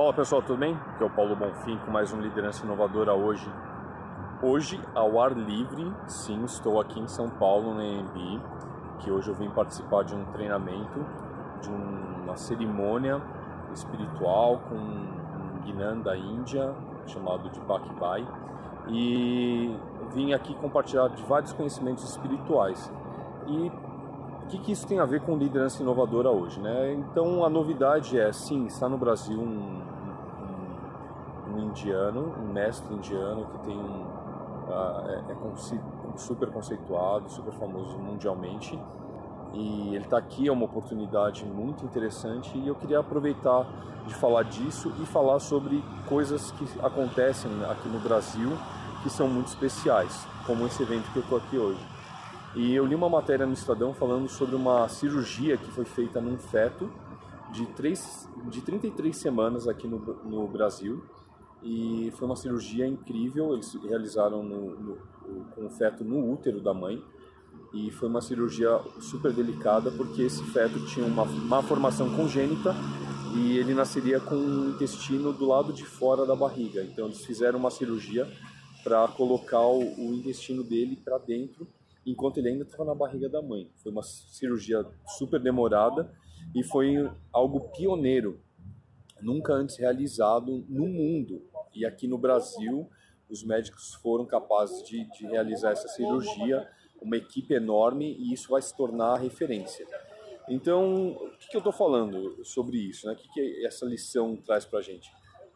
Fala pessoal, tudo bem? Aqui é o Paulo Bonfim com mais um Liderança Inovadora hoje. Hoje, ao ar livre, sim, estou aqui em São Paulo, na EMB, que hoje eu vim participar de um treinamento, de uma cerimônia espiritual com um Guinan da Índia, chamado de Bakbai, e vim aqui compartilhar de vários conhecimentos espirituais. E que, que isso tem a ver com liderança inovadora hoje? Né? Então, a novidade é, sim, está no Brasil um, um, um indiano, um mestre indiano que tem um, uh, é, é super conceituado, super famoso mundialmente, e ele está aqui, é uma oportunidade muito interessante e eu queria aproveitar de falar disso e falar sobre coisas que acontecem aqui no Brasil que são muito especiais, como esse evento que eu estou aqui hoje. E eu li uma matéria no Estadão falando sobre uma cirurgia que foi feita num feto de, 3, de 33 semanas aqui no, no Brasil. E foi uma cirurgia incrível, eles realizaram no, no, com o feto no útero da mãe. E foi uma cirurgia super delicada porque esse feto tinha uma má formação congênita e ele nasceria com o intestino do lado de fora da barriga. Então eles fizeram uma cirurgia para colocar o, o intestino dele para dentro enquanto ele ainda estava na barriga da mãe. Foi uma cirurgia super demorada e foi algo pioneiro, nunca antes realizado no mundo. E aqui no Brasil, os médicos foram capazes de, de realizar essa cirurgia, uma equipe enorme, e isso vai se tornar referência. Então, o que, que eu estou falando sobre isso? Né? O que, que essa lição traz para a gente?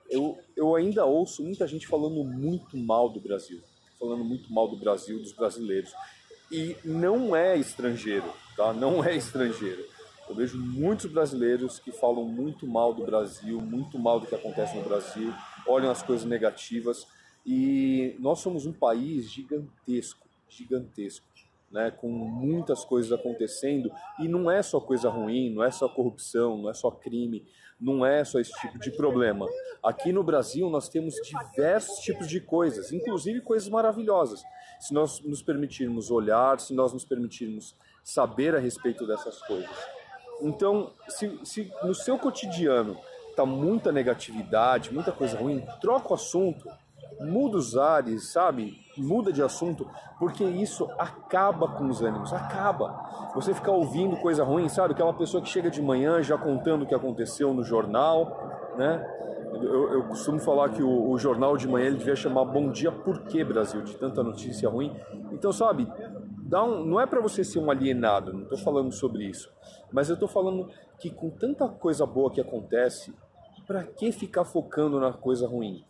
Eu, eu ainda ouço muita gente falando muito mal do Brasil, falando muito mal do Brasil, dos brasileiros e não é estrangeiro, tá? Não é estrangeiro. Eu vejo muitos brasileiros que falam muito mal do Brasil, muito mal do que acontece no Brasil, olham as coisas negativas e nós somos um país gigantesco, gigantesco, né? Com muitas coisas acontecendo e não é só coisa ruim, não é só corrupção, não é só crime, não é só esse tipo de problema. Aqui no Brasil nós temos diversos tipos de coisas, inclusive coisas maravilhosas. Se nós nos permitirmos olhar, se nós nos permitirmos saber a respeito dessas coisas. Então, se, se no seu cotidiano está muita negatividade, muita coisa ruim, troca o assunto, muda os ares, sabe? Muda de assunto, porque isso acaba com os ânimos, acaba. Você ficar ouvindo coisa ruim, sabe? Aquela pessoa que chega de manhã já contando o que aconteceu no jornal, né? Eu, eu costumo falar que o, o, jornal de manhã ele devia chamar Bom Dia Por que Brasil, de tanta notícia ruim. Então, sabe, dá um, não é para você ser um alienado, não estou falando sobre isso, mas eu estou falando que com tanta coisa boa que acontece, para que ficar focando na coisa ruim?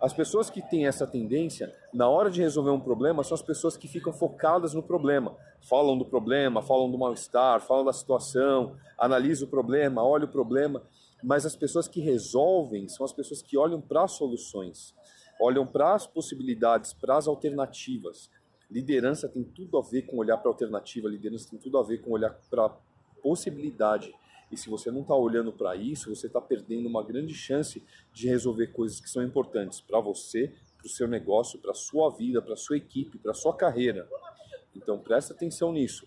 As pessoas que têm essa tendência, na hora de resolver um problema, são as pessoas que ficam focadas no problema. Falam do problema, falam do mal-estar, falam da situação, analisam o problema, olham o problema. Mas as pessoas que resolvem são as pessoas que olham para as soluções, olham para as possibilidades, para as alternativas. Liderança tem tudo a ver com olhar para a alternativa, liderança tem tudo a ver com olhar para a possibilidade. E se você não está olhando para isso, você está perdendo uma grande chance de resolver coisas que são importantes para você, para o seu negócio, para a sua vida, para a sua equipe, para a sua carreira. Então presta atenção nisso.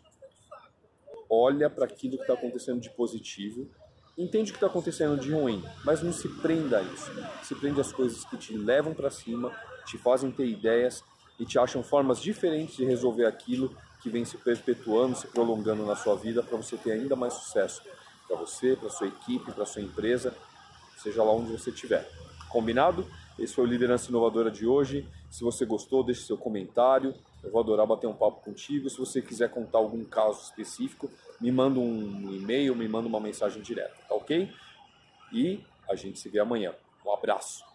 Olha para aquilo que está acontecendo de positivo, entende o que está acontecendo de ruim, mas não se prenda a isso. Se prende às coisas que te levam para cima, te fazem ter ideias e te acham formas diferentes de resolver aquilo que vem se perpetuando, se prolongando na sua vida para você ter ainda mais sucesso para você, para sua equipe, para sua empresa, seja lá onde você estiver. Combinado? Esse foi o Liderança Inovadora de hoje. Se você gostou, deixe seu comentário. Eu vou adorar bater um papo contigo. Se você quiser contar algum caso específico, me manda um e-mail, me manda uma mensagem direta, tá ok? E a gente se vê amanhã. Um abraço.